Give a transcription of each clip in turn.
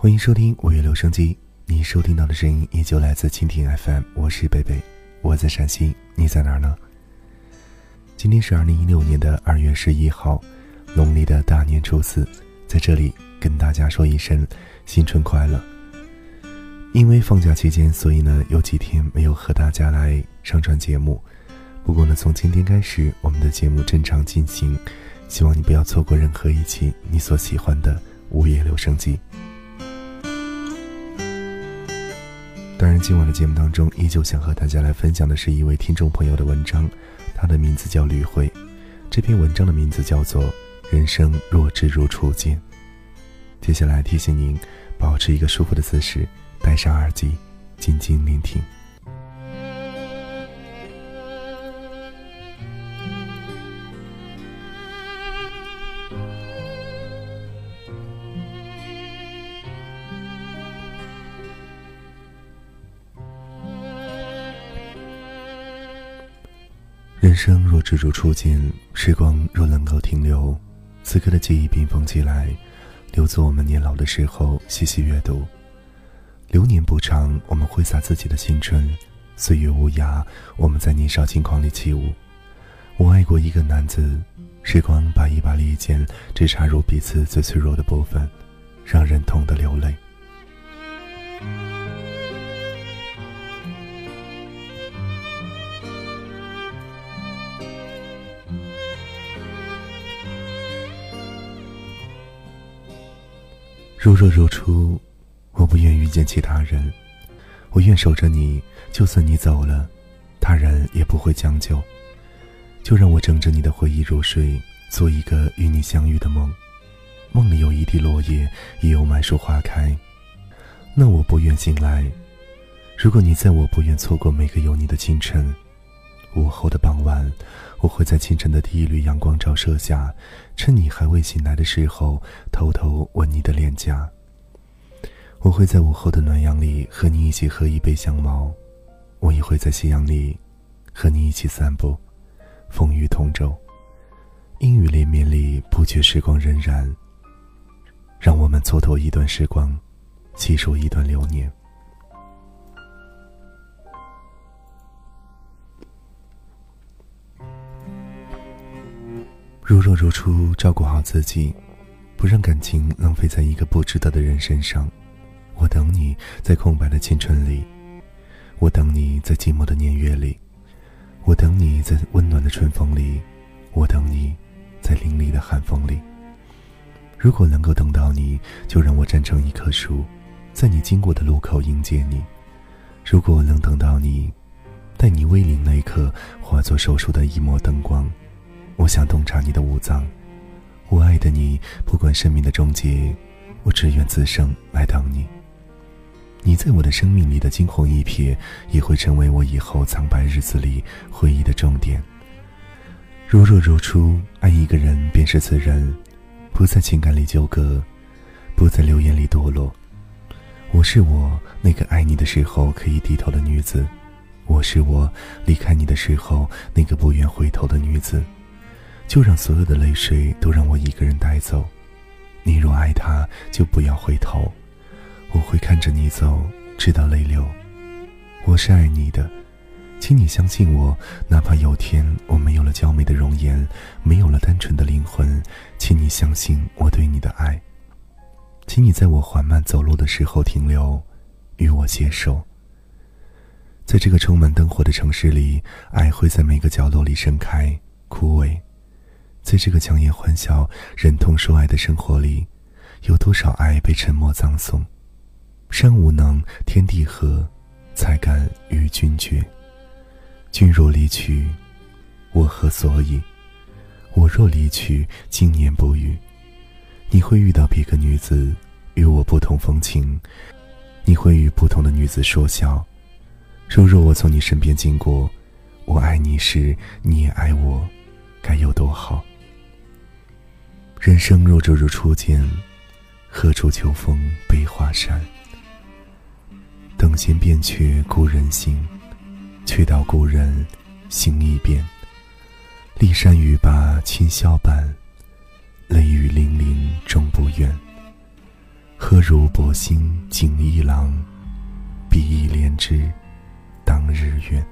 欢迎收听五月留声机，你收听到的声音依旧来自蜻蜓 FM，我是贝贝，我在陕西，你在哪儿呢？今天是二零一六年的二月十一号，农历的大年初四，在这里跟大家说一声新春快乐。因为放假期间，所以呢有几天没有和大家来上传节目。不过呢，从今天开始，我们的节目正常进行，希望你不要错过任何一期你所喜欢的午夜留声机。当然，今晚的节目当中，依旧想和大家来分享的是一位听众朋友的文章，他的名字叫吕慧。这篇文章的名字叫做《人生若只如初见》。接下来提醒您，保持一个舒服的姿势，戴上耳机，静静聆听。人生若只如初见，时光若能够停留，此刻的记忆冰封起来，留作我们年老的时候细细阅读。流年不长，我们挥洒自己的青春；岁月无涯，我们在年少轻狂里起舞。我爱过一个男子，时光把一把利剑只插入彼此最脆弱的部分，让人痛得流泪。如若如初，我不愿遇见其他人，我愿守着你，就算你走了，他人也不会将就。就让我枕着你的回忆入睡，做一个与你相遇的梦。梦里有一地落叶，也有满树花开。那我不愿醒来。如果你在我不愿错过每个有你的清晨。午后的傍晚，我会在清晨的第一缕阳光照射下，趁你还未醒来的时候，偷偷吻你的脸颊。我会在午后的暖阳里和你一起喝一杯香茅，我也会在夕阳里和你一起散步，风雨同舟，阴雨连绵里不觉时光荏苒。让我们蹉跎一段时光，细数一段流年。如若如初，照顾好自己，不让感情浪费在一个不值得的人身上。我等你在空白的青春里，我等你在寂寞的年月里，我等你在温暖的春风里，我等你在凛冽的寒风里。如果能够等到你，就让我站成一棵树，在你经过的路口迎接你。如果能等到你，待你归零那一刻，化作手术的一抹灯光。我想洞察你的五脏，我爱的你，不管生命的终结，我只愿此生来等你。你在我的生命里的惊鸿一瞥，也会成为我以后苍白日子里回忆的重点。如若如初，爱一个人便是此人，不在情感里纠葛，不在流言里堕落。我是我那个爱你的时候可以低头的女子，我是我离开你的时候那个不愿回头的女子。就让所有的泪水都让我一个人带走。你若爱他，就不要回头。我会看着你走，直到泪流。我是爱你的，请你相信我。哪怕有天我没有了娇美的容颜，没有了单纯的灵魂，请你相信我对你的爱。请你在我缓慢走路的时候停留，与我携手。在这个充满灯火的城市里，爱会在每个角落里盛开、枯萎。在这个强颜欢笑、忍痛说爱的生活里，有多少爱被沉默葬送？山无能，天地合，才敢与君绝。君若离去，我何所以？我若离去，经年不遇。你会遇到别个女子，与我不同风情；你会与不同的女子说笑。如若我从你身边经过，我爱你时，你也爱我，该有多好？人生若只如初见何处秋风悲画扇等闲变却故人心却道故人心易变骊山语罢清宵半泪雨霖铃终不怨何如薄幸锦衣郎比翼连枝当日愿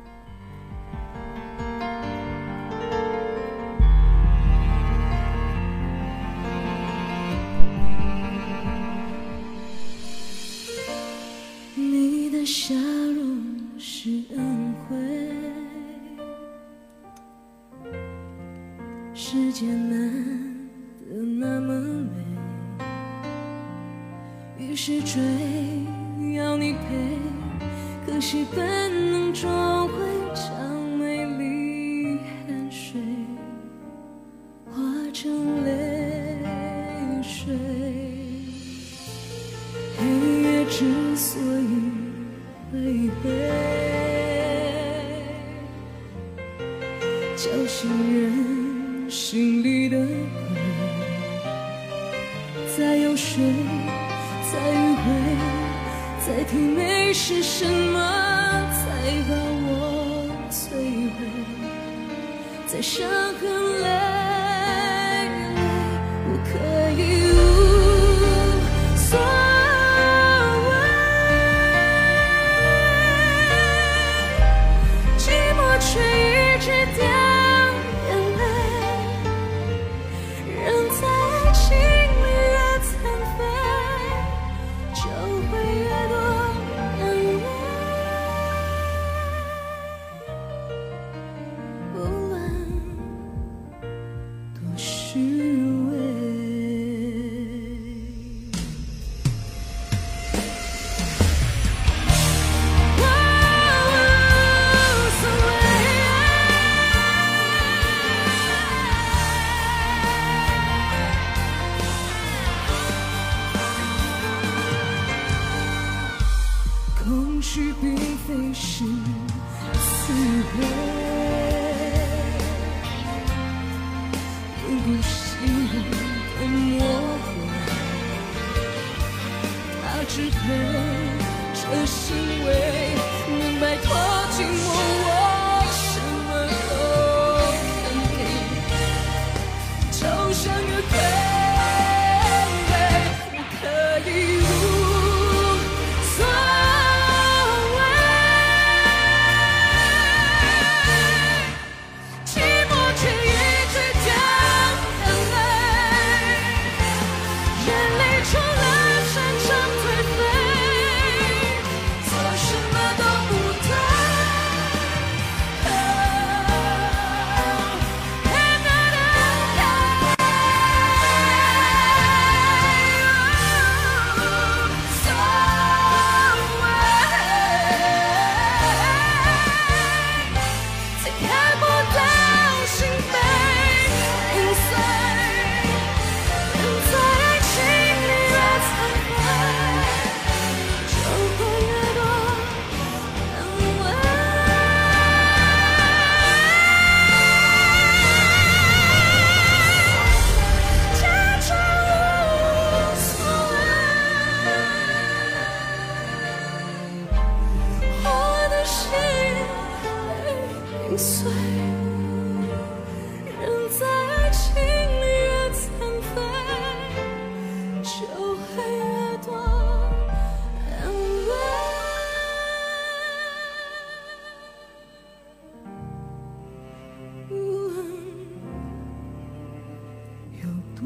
世界难得那么美，于是追，要你陪，可惜本能终会将美丽汗水化成泪水。黑夜之所以会黑，叫醒人。再有谁，再迂回，再体美是什么，才把我摧毁？在伤痕累。你碎人在爱情里越残废就会越多安慰无论有多